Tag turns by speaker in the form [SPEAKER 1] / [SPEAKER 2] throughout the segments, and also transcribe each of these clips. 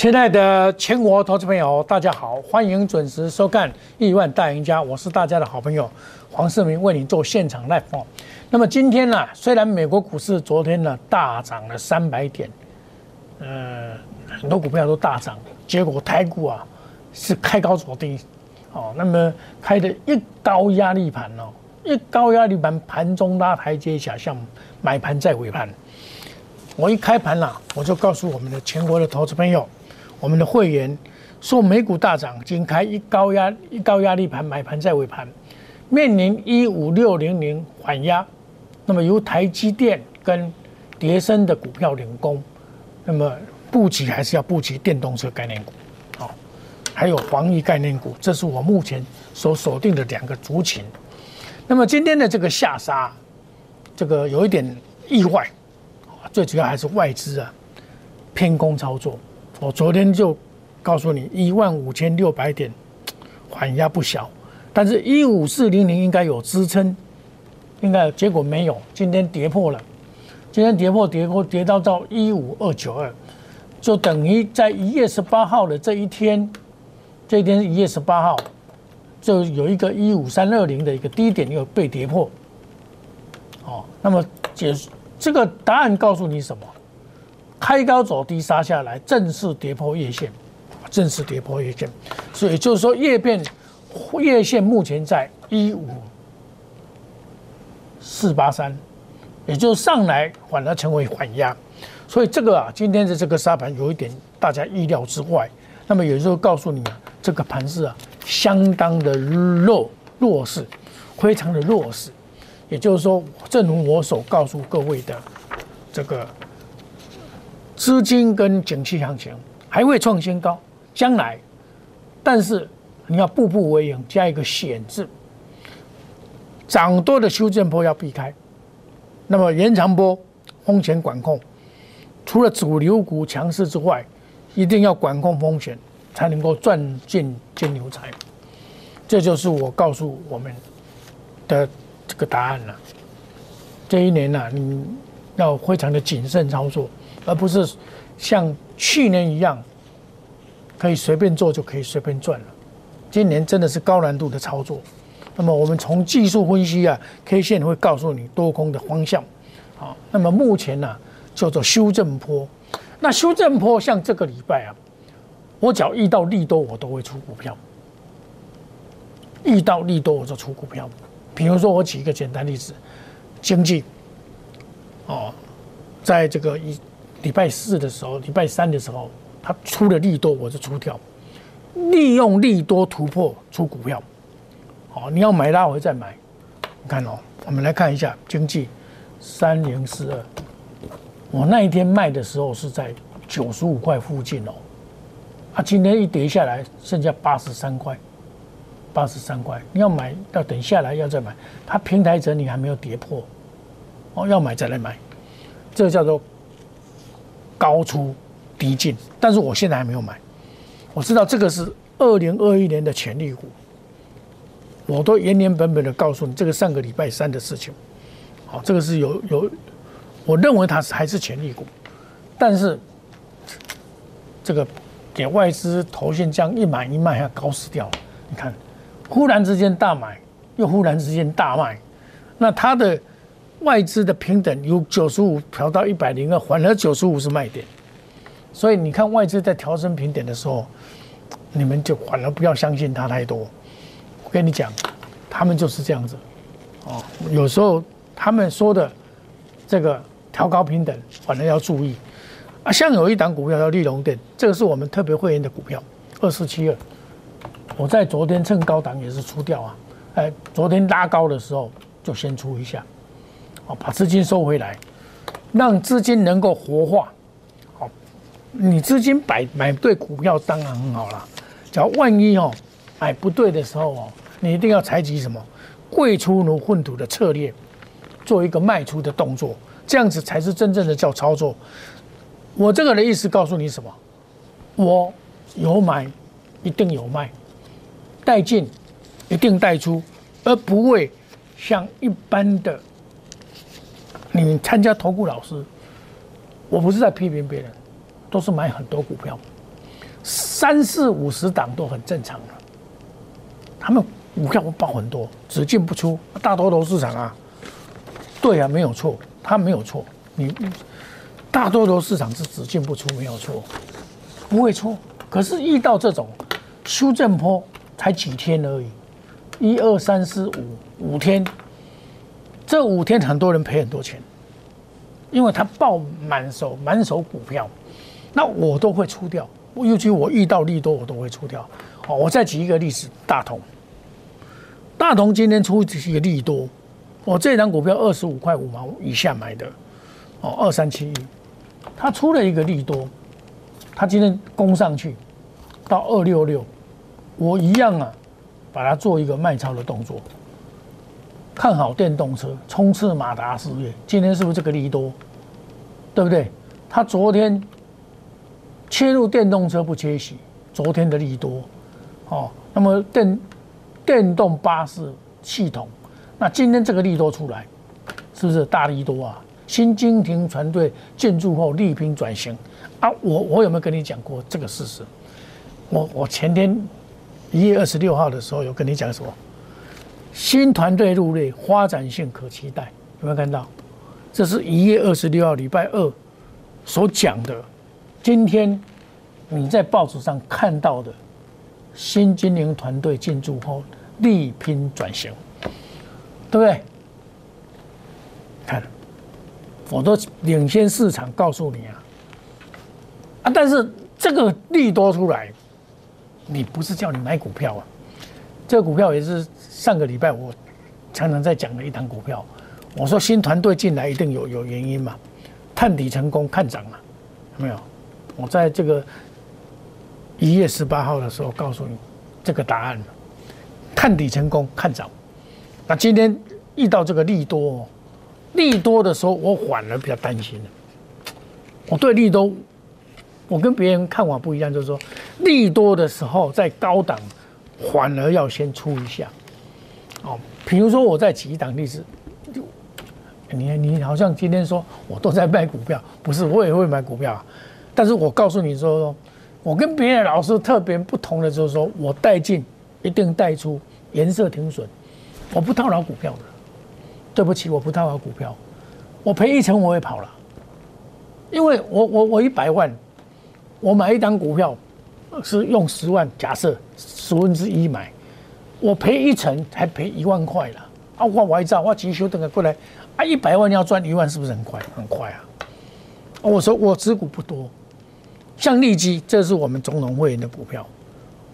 [SPEAKER 1] 亲爱的全国投资朋友，大家好，欢迎准时收看《亿万大赢家》，我是大家的好朋友黄世明，为你做现场 live。那么今天呢，虽然美国股市昨天呢大涨了三百点，呃，很多股票都大涨，结果台股啊是开高走低，哦，那么开的一高压力盘哦，一高压力盘盘中拉台阶下，像买盘在尾盘。我一开盘了，我就告诉我们的全国的投资朋友。我们的会员说，美股大涨，仅开一高压一高压力盘，买盘在尾盘，面临一五六零零缓压，那么由台积电跟叠升的股票领攻，那么布局还是要布局电动车概念股，哦，还有防疫概念股，这是我目前所锁定的两个族群。那么今天的这个下杀，这个有一点意外，最主要还是外资啊偏空操作。我昨天就告诉你，一万五千六百点缓压不小，但是一五四零零应该有支撑，应该结果没有，今天跌破了，今天跌破跌破跌到到一五二九二，就等于在一月十八号的这一天，这一天一月十八号就有一个一五三二零的一个低点又被跌破，哦，那么解这个答案告诉你什么？开高走低杀下来，正式跌破月线，正式跌破月线，所以就是说月变月线目前在一五四八三，也就是上来反而成为缓压，所以这个啊，今天的这个沙盘有一点大家意料之外。那么有时候告诉你啊，这个盘势啊，相当的弱弱势，非常的弱势。也就是说，正如我所告诉各位的这个。资金跟景气行情还会创新高，将来，但是你要步步为营，加一个险字，涨多的修正波要避开，那么延长波风险管控，除了主流股强势之外，一定要管控风险，才能够赚进金牛财。这就是我告诉我们的这个答案了。这一年呢，你要非常的谨慎操作。而不是像去年一样，可以随便做就可以随便赚了。今年真的是高难度的操作。那么我们从技术分析啊，K 线会告诉你多空的方向。好，那么目前呢叫做修正坡。那修正坡像这个礼拜啊，我只要遇到利多，我都会出股票。遇到利多我就出股票。比如说我举一个简单例子，经济哦，在这个一。礼拜四的时候，礼拜三的时候，它出了利多，我就出掉，利用利多突破出股票。好，你要买拉回再买。你看哦，我们来看一下经济三零四二，我那一天卖的时候是在九十五块附近哦，啊，今天一跌下来剩下八十三块，八十三块，你要买要等下来要再买，它平台整理还没有跌破，哦，要买再来买，这个叫做。高出低进，但是我现在还没有买。我知道这个是二零二一年的潜力股，我都原原本本的告诉你，这个上个礼拜三的事情。好，这个是有有，我认为它是还是潜力股，但是这个给外资投信这样一买一卖，要搞死掉。你看，忽然之间大买，又忽然之间大卖，那它的。外资的平等由九十五调到一百零二，反而九十五是卖点，所以你看外资在调升平点的时候，你们就反而不要相信它太多。我跟你讲，他们就是这样子，哦，有时候他们说的这个调高平等，反而要注意。啊，像有一档股票叫利隆电，这个是我们特别会员的股票，二四七二，我在昨天趁高档也是出掉啊，哎，昨天拉高的时候就先出一下。把资金收回来，让资金能够活化。好，你资金买买对股票当然很好了。只要万一哦买不对的时候哦，你一定要采取什么贵出如粪土的策略，做一个卖出的动作，这样子才是真正的叫操作。我这个的意思告诉你什么？我有买，一定有卖，带进一定带出，而不会像一般的。你参加投顾老师，我不是在批评别人，都是买很多股票，三四五十档都很正常的，他们股票会爆很多，只进不出，大多头市场啊，对啊，没有错，他没有错，你大多头市场是只进不出，没有错，不会错。可是遇到这种修正坡，才几天而已，一二三四五五天，这五天很多人赔很多钱，因为他爆满手满手股票，那我都会出掉。尤其我遇到利多，我都会出掉。哦，我再举一个例子，大同。大同今天出一个利多，我这张股票二十五块五毛以下买的，哦，二三七一，它出了一个利多，它今天攻上去到二六六，我一样啊，把它做一个卖超的动作。看好电动车，冲刺马达事业，今天是不是这个利多？对不对？他昨天。切入电动车不缺席，昨天的利多，哦，那么电电动巴士系统，那今天这个利多出来，是不是大利多啊？新金庭团队进驻后力拼转型啊！我我有没有跟你讲过这个事实？我我前天一月二十六号的时候有跟你讲什么？新团队入列，发展性可期待，有没有看到？这是一月二十六号礼拜二所讲的。今天你在报纸上看到的新经营团队进驻后力拼转型，对不对？看，我都领先市场告诉你啊啊！但是这个利多出来，你不是叫你买股票啊？这个股票也是上个礼拜我常常在讲的一档股票。我说新团队进来一定有有原因嘛？探底成功看涨了，有没有？我在这个一月十八号的时候告诉你这个答案了，看底成功看涨。那今天遇到这个利多，利多的时候我反而比较担心了。我对利多，我跟别人看法不一样，就是说利多的时候在高档反而要先出一下。哦，比如说我在举一档例子，你你好像今天说我都在卖股票，不是我也会买股票啊。但是我告诉你说，我跟别的老师特别不同的就是说，我带进一定带出，颜色停损，我不套牢股票的。对不起，我不套牢股票，我赔一成我也跑了，因为我我我一百万，我买一张股票是用十万，假设十分之一买，我赔一成还赔一万块了。啊，我我一照，我急修等个过来，啊，一百万要赚一万是不是很快？很快啊！我说我持股不多。像利基，这是我们总统会员的股票。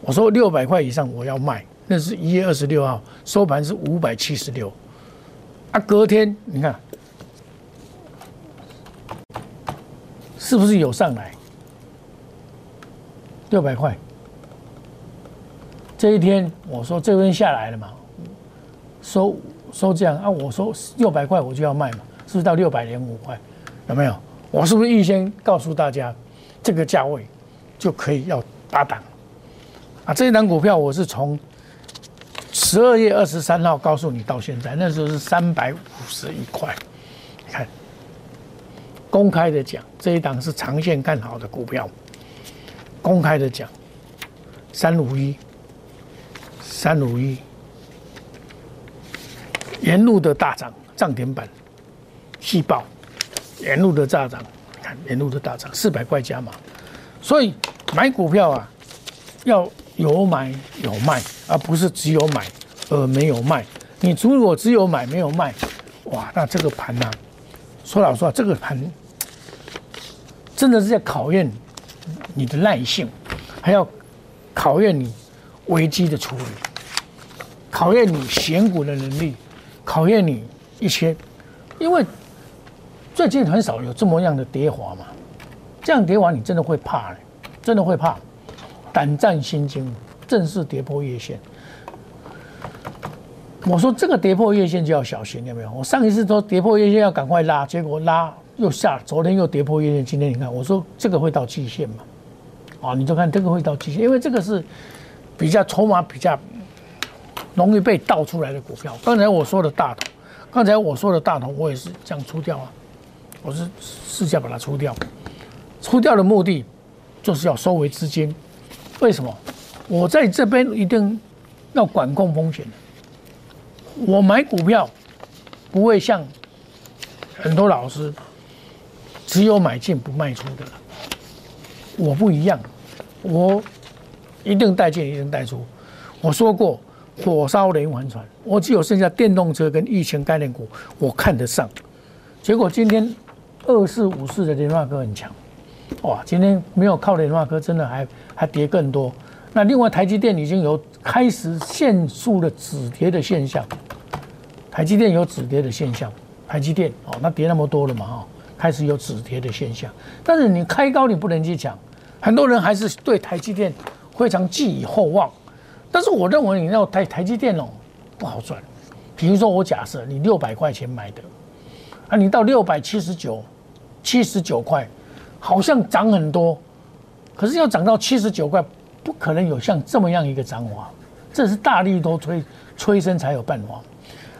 [SPEAKER 1] 我说六百块以上我要卖，那是一月二十六号收盘是五百七十六。啊，隔天你看是不是有上来？六百块。这一天我说这边下来了嘛，收收这样啊，我说六百块我就要卖嘛，是不是到六百零五块？有没有？我是不是预先告诉大家？这个价位就可以要打档啊！这一档股票我是从十二月二十三号告诉你到现在，那时候是三百五十一块。你看，公开的讲，这一档是长线看好的股票。公开的讲，三五一，三五一，沿路的大涨，涨停板，细爆，沿路的大涨。看沿路的大涨，四百块加码，所以买股票啊，要有买有卖，而不是只有买而没有卖。你如果只有买没有卖，哇，那这个盘呢？说老实话，这个盘真的是在考验你的耐性，还要考验你危机的处理，考验你选股的能力，考验你一些，因为。最近很少有这么样的跌滑嘛，这样跌滑你真的会怕，真的会怕，胆战心惊，正式跌破月线。我说这个跌破月线就要小心，有没有？我上一次说跌破月线要赶快拉，结果拉又下，昨天又跌破月线，今天你看，我说这个会到极限嘛？啊，你就看这个会到极限，因为这个是比较筹码比较容易被倒出来的股票。刚才我说的大头，刚才我说的大头，我也是这样出掉啊。我是试下把它出掉，出掉的目的就是要收回资金，为什么？我在这边一定要管控风险我买股票不会像很多老师只有买进不卖出的了。我不一样，我一定带进，一定带出。我说过，火烧连环船，我只有剩下电动车跟疫情概念股，我看得上。结果今天二四五四的联发科很强，哇！今天没有靠联发科，真的还还跌更多。那另外台积电已经有开始限速的止跌的现象，台积电有止跌的现象，台积电哦，那跌那么多了嘛哈，开始有止跌的现象。但是你开高你不能去抢。很多人还是对台积电非常寄以厚望，但是我认为你要台台积电哦不好赚。比如说我假设你六百块钱买的，啊，你到六百七十九、七十九块，好像涨很多，可是要涨到七十九块，不可能有像这么样一个涨法，这是大力多催催生才有办法。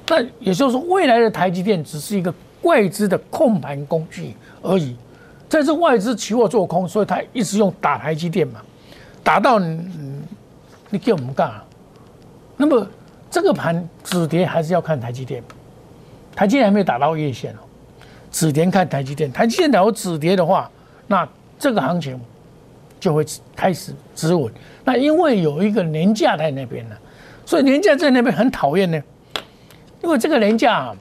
[SPEAKER 1] 那也就是说，未来的台积电只是一个外资的控盘工具而已。这是外资期货做空，所以他一直用打台积电嘛，打到你你给我们干啊。那么这个盘止跌还是要看台积电，台积电还没有打到月线哦，止跌看台积电，台积电如果止跌的话，那这个行情就会开始止稳。那因为有一个年假在那边呢，所以年假在那边很讨厌呢，因为这个年假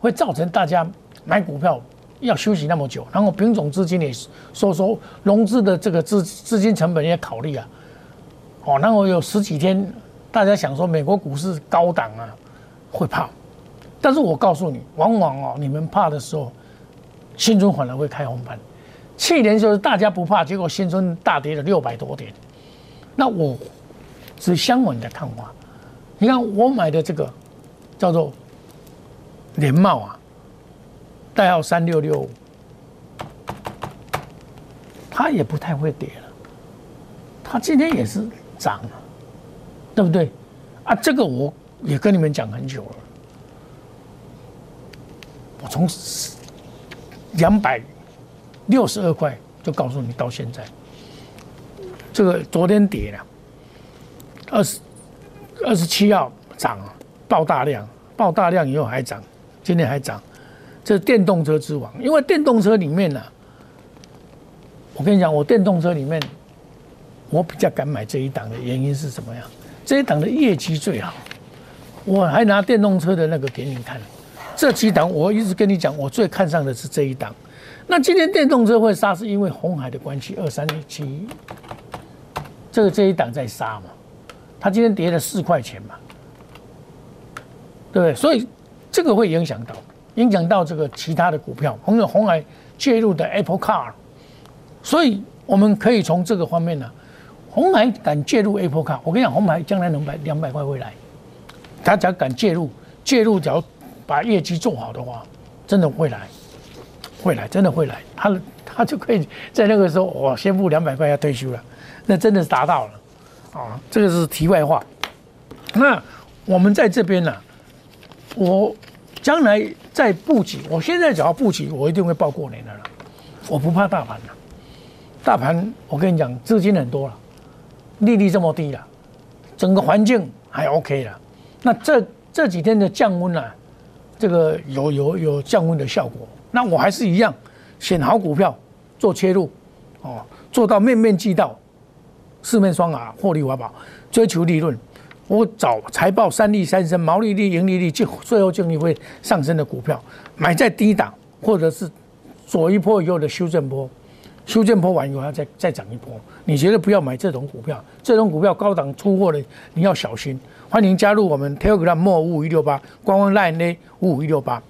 [SPEAKER 1] 会造成大家买股票。要休息那么久，然后品种资金也收收融资的这个资资金成本也考虑啊，哦，那我有十几天，大家想说美国股市高档啊，会怕，但是我告诉你，往往哦，你们怕的时候，新春反而会开红盘。去年就是大家不怕，结果新春大跌了六百多点。那我是相稳的看法。你看我买的这个叫做联茂啊。代号三六六五，它也不太会跌了，它今天也是涨了，对不对？啊，这个我也跟你们讲很久了，我从两百六十二块就告诉你到现在，这个昨天跌了，二十二十七号涨了，爆大量，爆大量以后还涨，今天还涨。这是电动车之王，因为电动车里面呢，我跟你讲，我电动车里面，我比较敢买这一档的原因是什么样？这一档的业绩最好，我还拿电动车的那个给你看。这几档我一直跟你讲，我最看上的是这一档。那今天电动车会杀，是因为红海的关系，二三七，这个这一档在杀嘛，它今天跌了四块钱嘛，对不对？所以这个会影响到。影响到这个其他的股票，朋友红海介入的 Apple Car，所以我们可以从这个方面呢，红海敢介入 Apple Car，我跟你讲，红海将来能百两百块会来，他只要敢介入，介入只要把业绩做好的话，真的会来，会来，真的会来，他他就可以在那个时候，我宣布两百块要退休了，那真的是达到了，啊，这个是题外话。那我们在这边呢，我。将来再布局，我现在只要布局，我一定会报过年的了。我不怕大盘了，大盘我跟你讲，资金很多了，利率这么低了，整个环境还 OK 了。那这这几天的降温啊，这个有有有降温的效果。那我还是一样，选好股票做切入，哦，做到面面俱到，四面双啊，获利华宝，追求利润。我找财报三利三升、毛利率、盈利率、净最后净利会上升的股票，买在低档，或者是左一波以后的修正波，修正波完以后要再再涨一波。你觉得不要买这种股票？这种股票高档出货的你要小心。欢迎加入我们 Telegram 五五一六八官方 Line 五五一六八。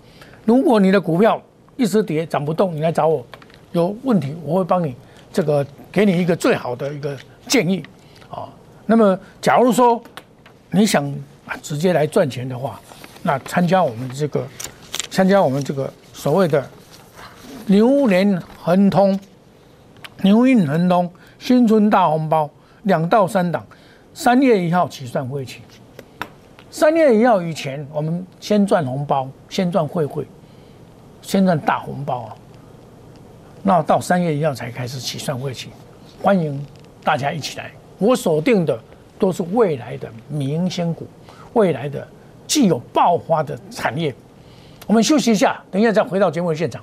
[SPEAKER 1] 如果你的股票一直跌涨不动，你来找我，有问题我会帮你这个给你一个最好的一个建议啊。那么假如说。你想直接来赚钱的话，那参加我们这个，参加我们这个所谓的牛年亨通、牛运亨通、新春大红包，两到三档，三月一号起算会期。三月一号以前，我们先赚红包，先赚会会，先赚大红包啊。那到三月一号才开始起算会期，欢迎大家一起来。我锁定的都是未来的明星股，未来的具有爆发的产业。我们休息一下，等一下再回到节目现场。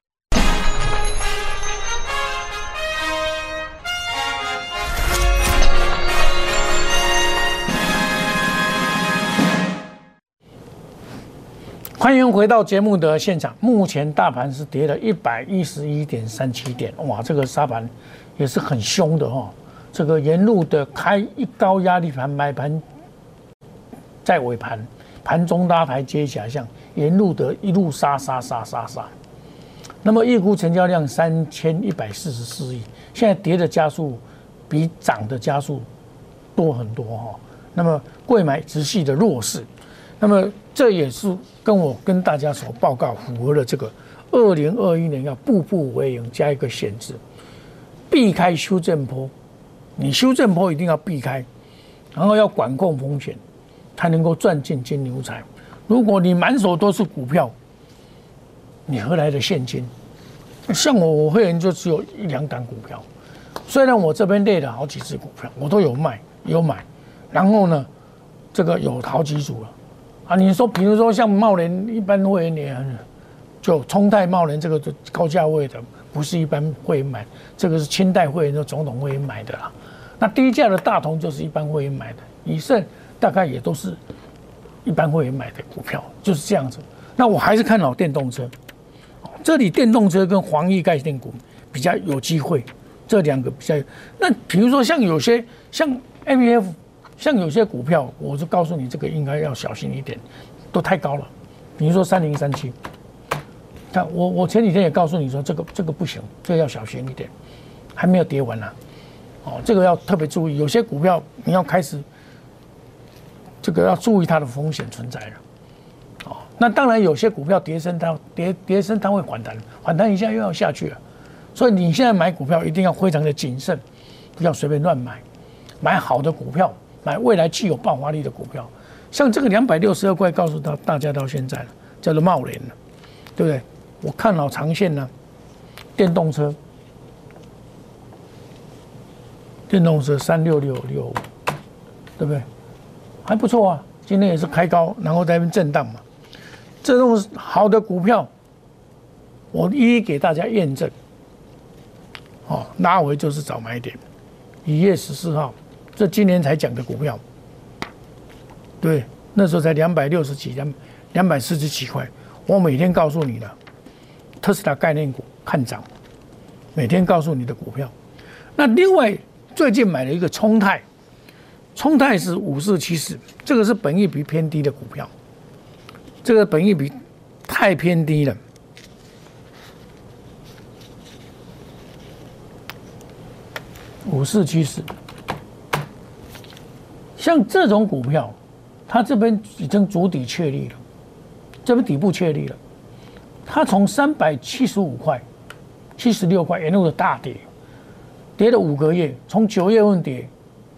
[SPEAKER 1] 欢迎回到节目的现场。目前大盘是跌了一百一十一点三七点，哇，这个沙盘也是很凶的哈。这个沿路的开一高压力盘，买盘在尾盘，盘中拉抬接假象，沿路的一路杀杀杀杀杀。那么预估成交量三千一百四十四亿，现在跌的加速比涨的加速多很多哈。那么贵买直系的弱势，那么这也是跟我跟大家所报告符合了这个二零二一年要步步为营加一个限制，避开修正坡。你修正坡一定要避开，然后要管控风险，才能够赚进金牛财。如果你满手都是股票，你何来的现金？像我，我会员就只有一两档股票。虽然我这边列了好几只股票，我都有卖有买，然后呢，这个有好几组了。啊，你说，比如说像茂联，一般会员，就冲泰茂联这个高价位的。不是一般会员买，这个是清代会员的总统会员买的啦。那低价的大同就是一般会员买的，以盛大概也都是一般会员买的股票，就是这样子。那我还是看好电动车，这里电动车跟黄奕概念股比较有机会，这两个比较。那比如说像有些像 M V F，像有些股票，我就告诉你这个应该要小心一点，都太高了。比如说三零三七。看我，我前几天也告诉你说，这个这个不行，这个要小心一点，还没有跌完呢，哦，这个要特别注意，有些股票你要开始，这个要注意它的风险存在了，哦，那当然有些股票跌升它跌跌升它会反弹，反弹一下又要下去了，所以你现在买股票一定要非常的谨慎，不要随便乱买，买好的股票，买未来具有爆发力的股票，像这个两百六十二块，告诉到大家到现在了，叫做茂联了，对不对？我看好长线呢，电动车，电动车三六六六，对不对？还不错啊，今天也是开高，然后在那边震荡嘛。这种好的股票，我一一给大家验证。哦，拉回就是早买点。一月十四号，这今年才讲的股票，对，那时候才两百六十几，两两百四十几块。我每天告诉你的。特斯拉概念股看涨，每天告诉你的股票。那另外最近买了一个冲泰，冲泰是五四七四，这个是本益比偏低的股票，这个本益比太偏低了。五四七四，像这种股票，它这边已经足底确立了，这边底部确立了。它从三百七十五块、七十六块沿路的大跌，跌了五个月，从九月份跌，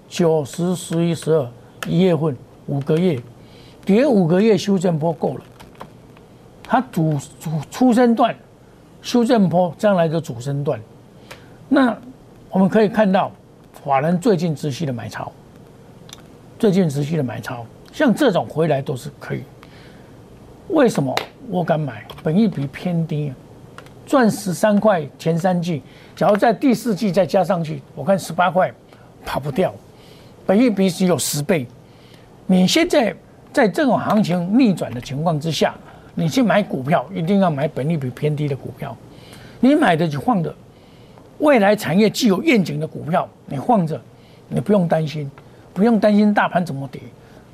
[SPEAKER 1] 九十、十一、十二，一月份五个月，跌五个月修正波够了。它主主出生段修正波将来的主升段，那我们可以看到法人最近持续的买超，最近持续的买超，像这种回来都是可以。为什么我敢买？本益比偏低，赚十三块前三季，假如在第四季再加上去，我看十八块跑不掉，本益比只有十倍。你现在在这种行情逆转的情况之下，你去买股票，一定要买本益比偏低的股票。你买的就放着，未来产业具有愿景的股票，你放着，你不用担心，不用担心大盘怎么跌。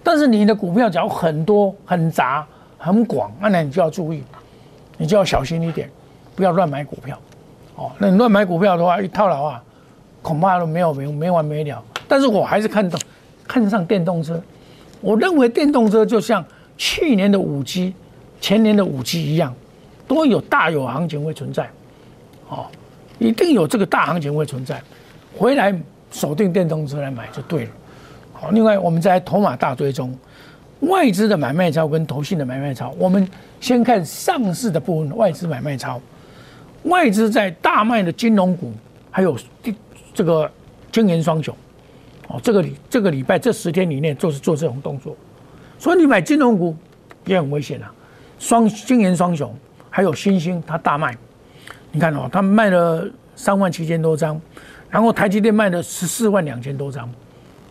[SPEAKER 1] 但是你的股票只要很多、很杂、很广，那你就要注意，你就要小心一点，不要乱买股票。哦，那你乱买股票的话，一套牢啊，恐怕都没有没没完没了。但是我还是看到看上电动车。我认为电动车就像去年的五 G、前年的五 G 一样，都有大有行情会存在，哦，一定有这个大行情会存在，回来锁定电动车来买就对了。好，另外我们在筹码大追中，外资的买卖超跟投信的买卖超，我们先看上市的部分，外资买卖超，外资在大卖的金融股，还有这个金银双雄。哦，这个礼这个礼拜这十天里面就是做这种动作，所以你买金融股也很危险啊。双金元双雄还有新兴，它大卖，你看哦，它卖了三万七千多张，然后台积电卖了十四万两千多张，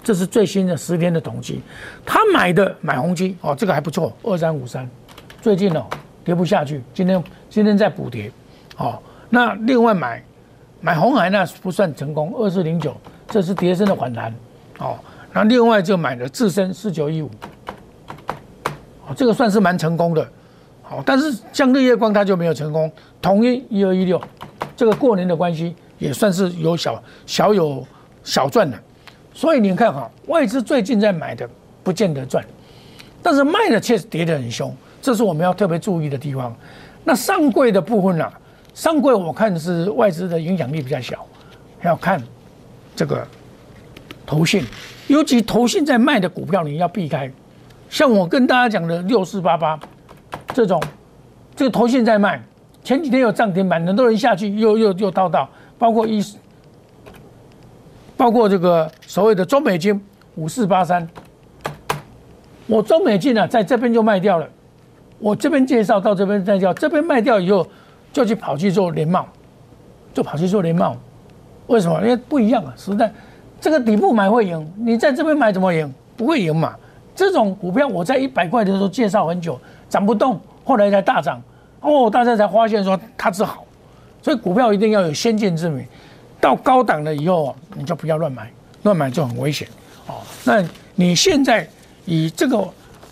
[SPEAKER 1] 这是最新的十天的统计。他买的买红基哦，这个还不错，二三五三，最近哦跌不下去，今天今天在补跌，哦，那另外买买红海那不算成功，二四零九，这是跌升的反弹。哦，那另外就买了自身四九一五，哦，这个算是蛮成功的，好，但是像日月光它就没有成功，统一一二一六，这个过年的关系也算是有小小有小赚的，所以你看哈，外资最近在买的不见得赚，但是卖的确实跌得很凶，这是我们要特别注意的地方。那上柜的部分呢，上柜我看是外资的影响力比较小，要看这个。投信，尤其投信在卖的股票，你要避开。像我跟大家讲的六四八八这种，这个投信在卖，前几天有涨停板，很多人下去又又又套到，包括一，包括这个所谓的中美金五四八三，我中美金呢在这边就卖掉了，我这边介绍到这边再叫，这边卖掉以后就去跑去做联茂，就跑去做联茂，为什么？因为不一样啊，实在。这个底部买会赢，你在这边买怎么赢？不会赢嘛。这种股票我在一百块的时候介绍很久，涨不动，后来才大涨，哦，大家才发现说它是好，所以股票一定要有先见之明。到高档了以后，你就不要乱买，乱买就很危险。哦，那你现在以这个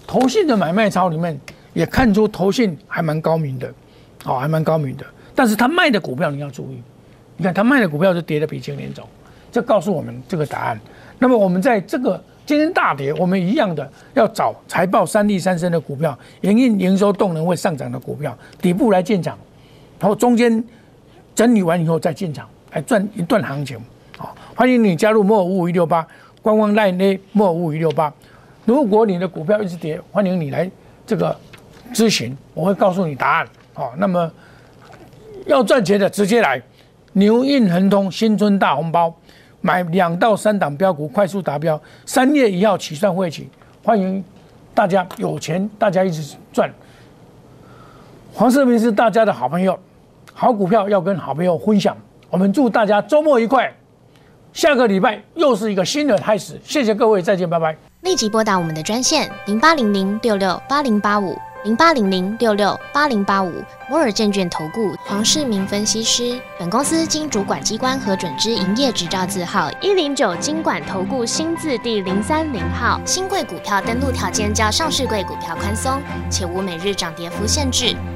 [SPEAKER 1] 投信的买卖操里面，也看出投信还蛮高明的，哦，还蛮高明的。但是他卖的股票你要注意，你看他卖的股票是跌的比今年早。这告诉我们这个答案。那么我们在这个今天大跌，我们一样的要找财报三利三升的股票，营运营收动能会上涨的股票，底部来进场，然后中间整理完以后再进场，来赚一段行情。好，欢迎你加入莫五五一六八官方 line 莫五五一六八。如果你的股票一直跌，欢迎你来这个咨询，我会告诉你答案。好，那么要赚钱的直接来牛运恒通新春大红包。买两到三档标股，快速达标。三月一号起算会起，欢迎大家有钱，大家一起赚。黄世明是大家的好朋友，好股票要跟好朋友分享。我们祝大家周末愉快，下个礼拜又是一个新的开始。谢谢各位，再见，拜拜。
[SPEAKER 2] 立即拨打我们的专线零八零零六六八零八五。零八零零六六八零八五摩尔证券投顾黄世明分析师，本公司经主管机关核准之营业执照字号一零九经管投顾新字第零三零号。新贵股票登录条件较上市贵股票宽松，且无每日涨跌幅限制。